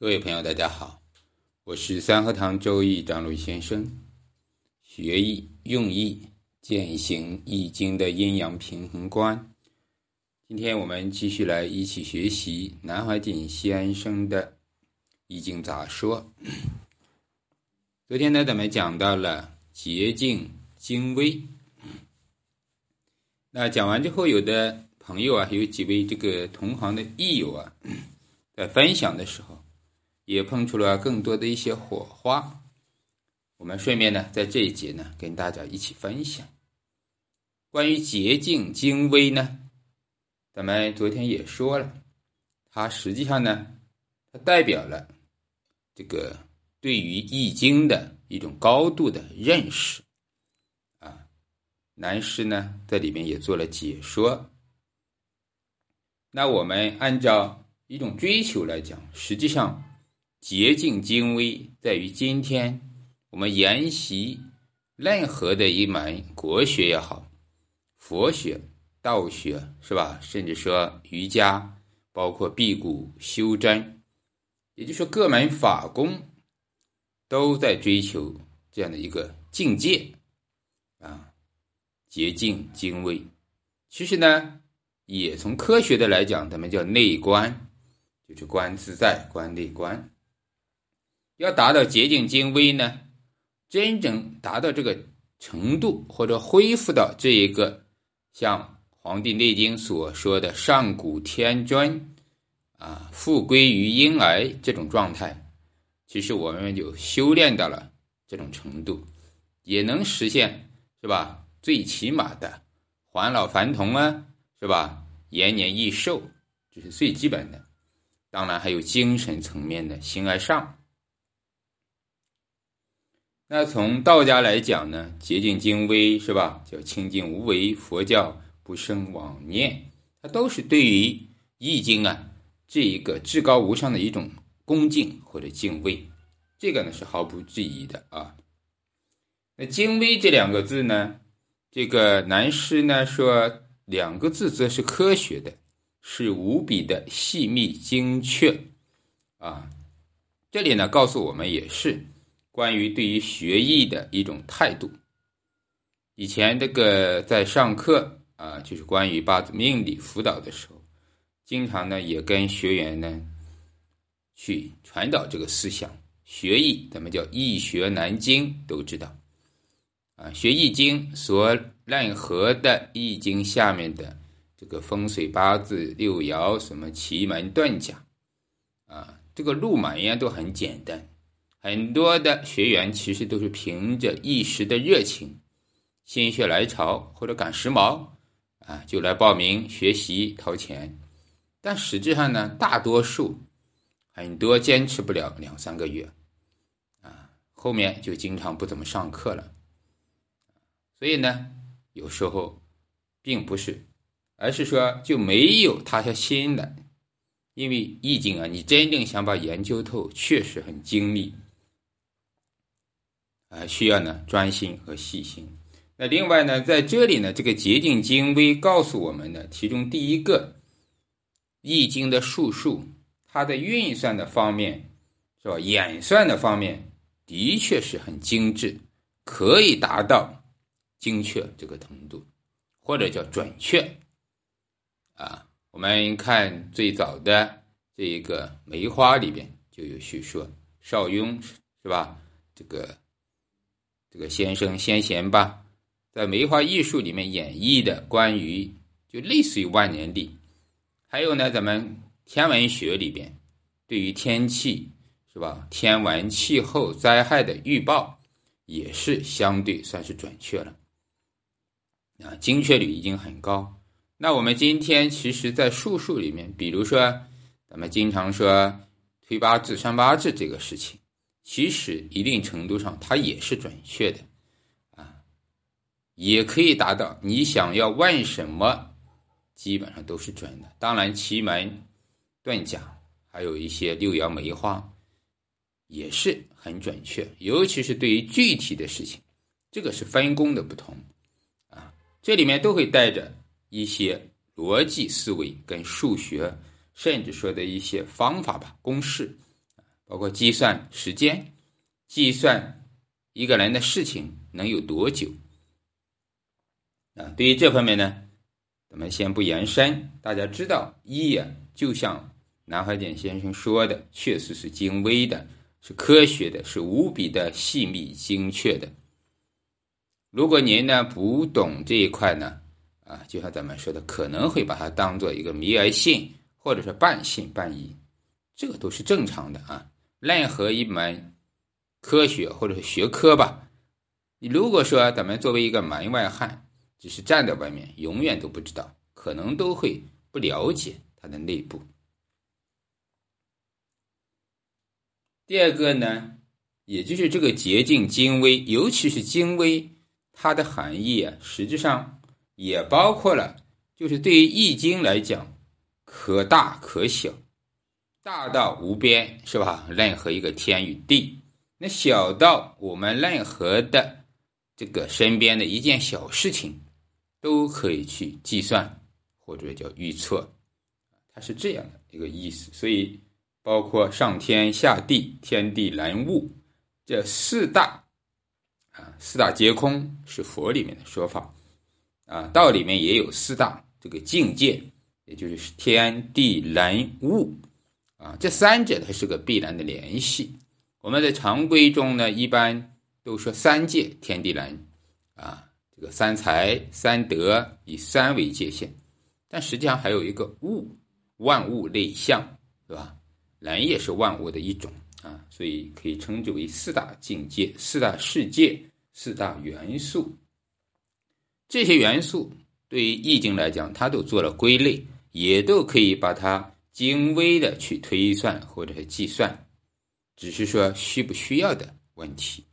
各位朋友，大家好，我是三合堂周易张璐先生。学易用易践行易经的阴阳平衡观。今天我们继续来一起学习南怀瑾先生的《易经杂说》。昨天呢，咱们讲到了捷径精微。那讲完之后，有的朋友啊，有几位这个同行的益友啊，在分享的时候。也碰出了更多的一些火花，我们顺便呢，在这一节呢，跟大家一起分享关于洁净精微呢，咱们昨天也说了，它实际上呢，它代表了这个对于易经的一种高度的认识啊。南师呢，在里面也做了解说。那我们按照一种追求来讲，实际上。捷径精微，在于今天我们研习任何的一门国学也好，佛学、道学是吧？甚至说瑜伽，包括辟谷修真，也就是说各门法功都在追求这样的一个境界啊，捷径精微。其实呢，也从科学的来讲，咱们叫内观，就是观自在，观内观。要达到洁净精微呢，真正达到这个程度，或者恢复到这一个像《黄帝内经》所说的上古天尊啊，复归于婴儿这种状态，其实我们就修炼到了这种程度，也能实现是吧？最起码的还老还童啊，是吧？延年益寿，这是最基本的。当然还有精神层面的形而上。那从道家来讲呢，洁净精微是吧？叫清净无为，佛教不生妄念，它都是对于易经啊这一个至高无上的一种恭敬或者敬畏，这个呢是毫不质疑的啊。那精微这两个字呢，这个南师呢说两个字则是科学的，是无比的细密精确啊。这里呢告诉我们也是。关于对于学艺的一种态度，以前这个在上课啊，就是关于八字命理辅导的时候，经常呢也跟学员呢去传导这个思想。学艺咱们叫易学难精，都知道啊。学易经所任何的易经下面的这个风水八字六爻什么奇门遁甲啊，这个入门呀都很简单。很多的学员其实都是凭着一时的热情、心血来潮或者赶时髦啊，就来报名学习掏钱。但实质上呢，大多数很多坚持不了两三个月啊，后面就经常不怎么上课了。所以呢，有时候并不是，而是说就没有踏下心来。因为易经啊，你真正想把研究透，确实很精密。啊，需要呢专心和细心。那另外呢，在这里呢，这个捷径精微告诉我们呢，其中第一个，《易经》的术数，它的运算的方面，是吧？演算的方面，的确是很精致，可以达到精确这个程度，或者叫准确。啊，我们看最早的这一个梅花里边就有叙说，邵雍是吧？这个。这个先生先贤吧，在梅花艺术里面演绎的关于就类似于万年历，还有呢，咱们天文学里边对于天气是吧，天文气候灾害的预报也是相对算是准确了，啊，精确率已经很高。那我们今天其实，在术数里面，比如说咱们经常说推八字、算八字这个事情。其实一定程度上，它也是准确的，啊，也可以达到你想要问什么，基本上都是准的。当然，奇门遁甲还有一些六爻梅花也是很准确，尤其是对于具体的事情，这个是分工的不同，啊，这里面都会带着一些逻辑思维跟数学，甚至说的一些方法吧，公式。包括计算时间，计算一个人的事情能有多久。啊，对于这方面呢，咱们先不延伸。大家知道，易啊，就像南怀瑾先生说的，确实是精微的，是科学的，是无比的细密精确的。如果您呢不懂这一块呢，啊，就像咱们说的，可能会把它当做一个迷而信，或者是半信半疑，这个都是正常的啊。任何一门科学或者是学科吧，你如果说咱们作为一个门外汉，只是站在外面，永远都不知道，可能都会不了解它的内部。第二个呢，也就是这个捷径精微，尤其是精微，它的含义啊，实际上也包括了，就是对于易经来讲，可大可小，大到无边，是吧？任何一个天与地，那小到我们任何的这个身边的一件小事情。都可以去计算，或者叫预测，它是这样的一个意思。所以，包括上天下地、天地人物这四大啊，四大皆空是佛里面的说法啊，道里面也有四大这个境界，也就是天地人物啊，这三者它是个必然的联系。我们在常规中呢，一般都说三界天地人啊。这个三才三德以三为界限，但实际上还有一个物，万物类象，是吧？人也是万物的一种啊，所以可以称之为四大境界、四大世界、四大元素。这些元素对于易经来讲，它都做了归类，也都可以把它精微的去推算或者是计算，只是说需不需要的问题。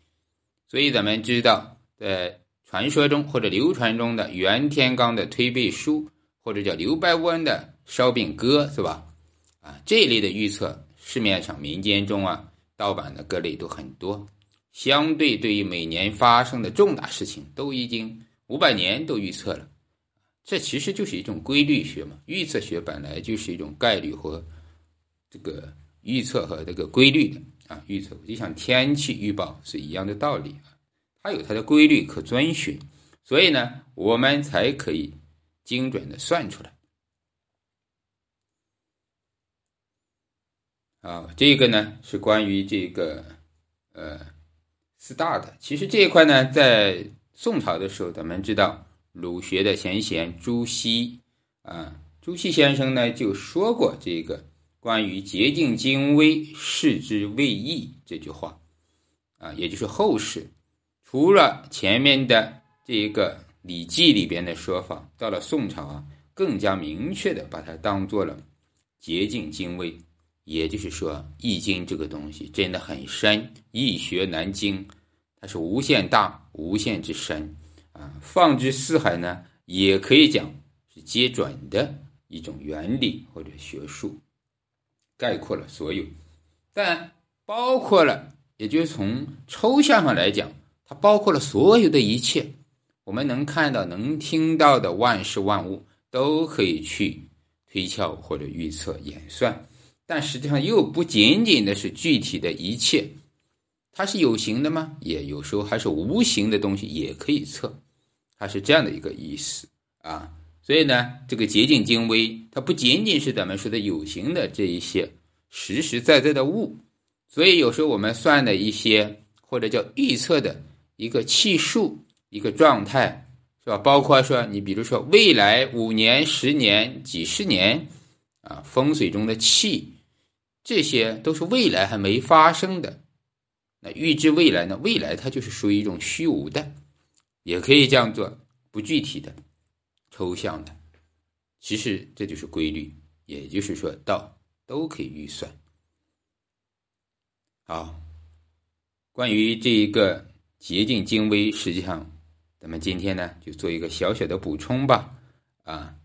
所以咱们知道，在传说中或者流传中的袁天罡的推背书，或者叫刘伯温的烧饼歌，是吧？啊，这一类的预测，市面上民间中啊，盗版的各类都很多。相对对于每年发生的重大事情，都已经五百年都预测了。这其实就是一种规律学嘛。预测学本来就是一种概率和这个预测和这个规律的啊。预测就像天气预报是一样的道理啊。它有它的规律可遵循，所以呢，我们才可以精准的算出来。啊，这个呢是关于这个呃四大的。其实这一块呢，在宋朝的时候，咱们知道儒学的先贤朱熹啊，朱熹先生呢就说过这个关于洁净精微，视之未易这句话啊，也就是后世。除了前面的这个《礼记》里边的说法，到了宋朝啊，更加明确的把它当做了洁净精微，也就是说，《易经》这个东西真的很深，易学难精，它是无限大、无限之深啊。放之四海呢，也可以讲是皆准的一种原理或者学术，概括了所有，但包括了，也就是从抽象上来讲。它包括了所有的一切，我们能看到、能听到的万事万物，都可以去推敲或者预测、演算。但实际上又不仅仅的是具体的一切，它是有形的吗？也有时候还是无形的东西也可以测，它是这样的一个意思啊。所以呢，这个洁净精微，它不仅仅是咱们说的有形的这一些实实在在的物，所以有时候我们算的一些或者叫预测的。一个气数，一个状态，是吧？包括说，你比如说未来五年、十年、几十年，啊，风水中的气，这些都是未来还没发生的。那预知未来呢？未来它就是属于一种虚无的，也可以这样做不具体的、抽象的。其实这就是规律，也就是说道都可以预算。好，关于这一个。捷径精微，实际上，咱们今天呢就做一个小小的补充吧。啊，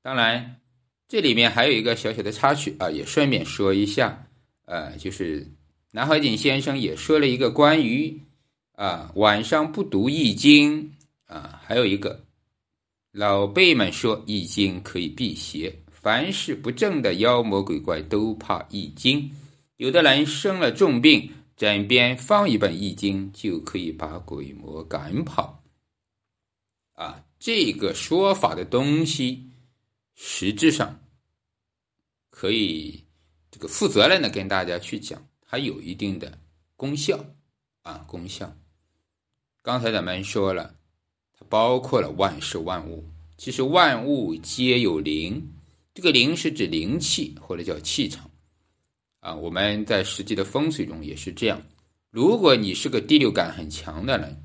当然，这里面还有一个小小的插曲啊，也顺便说一下。呃，就是南怀瑾先生也说了一个关于啊晚上不读易经啊，还有一个老辈们说易经可以辟邪，凡是不正的妖魔鬼怪都怕易经。有的人生了重病，枕边放一本《易经》就可以把鬼魔赶跑。啊，这个说法的东西，实质上可以这个负责任的跟大家去讲，它有一定的功效啊，功效。刚才咱们说了，它包括了万事万物，其实万物皆有灵，这个灵是指灵气或者叫气场啊。我们在实际的风水中也是这样，如果你是个第六感很强的人，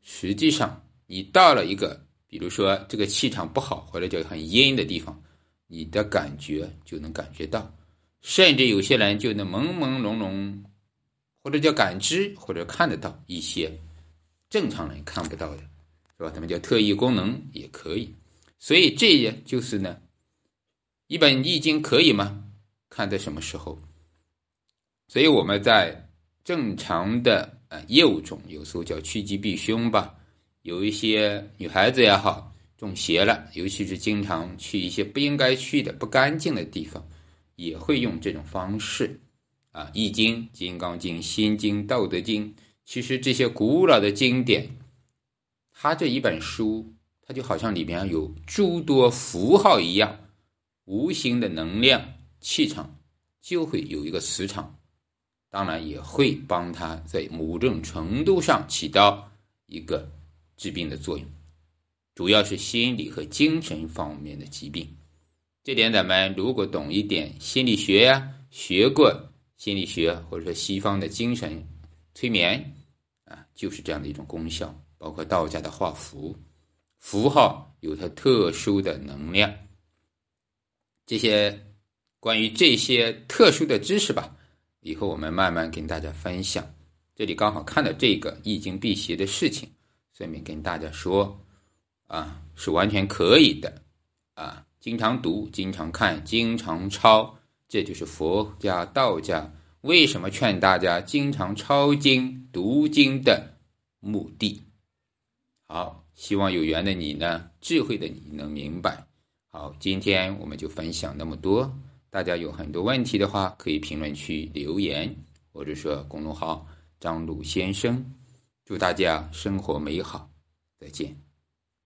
实际上。你到了一个，比如说这个气场不好或者叫很阴的地方，你的感觉就能感觉到，甚至有些人就能朦朦胧胧，或者叫感知或者看得到一些正常人看不到的，是吧？他们叫特异功能也可以。所以这也就是呢，一本易经可以吗？看在什么时候？所以我们在正常的呃业务中，有时候叫趋吉避凶吧。有一些女孩子也好中邪了，尤其是经常去一些不应该去的不干净的地方，也会用这种方式。啊，《易经》《金刚经》《心经》《道德经》，其实这些古老的经典，它这一本书，它就好像里面有诸多符号一样，无形的能量气场就会有一个磁场，当然也会帮他在某种程度上起到一个。治病的作用，主要是心理和精神方面的疾病。这点咱们如果懂一点心理学呀，学过心理学或者说西方的精神催眠啊，就是这样的一种功效。包括道家的画符，符号有它特殊的能量。这些关于这些特殊的知识吧，以后我们慢慢跟大家分享。这里刚好看到这个易经辟邪的事情。顺便跟大家说，啊，是完全可以的，啊，经常读、经常看、经常抄，这就是佛家、道家为什么劝大家经常抄经、读经的目的。好，希望有缘的你呢，智慧的你能明白。好，今天我们就分享那么多。大家有很多问题的话，可以评论区留言，或者说公众号张鲁先生。祝大家生活美好，再见。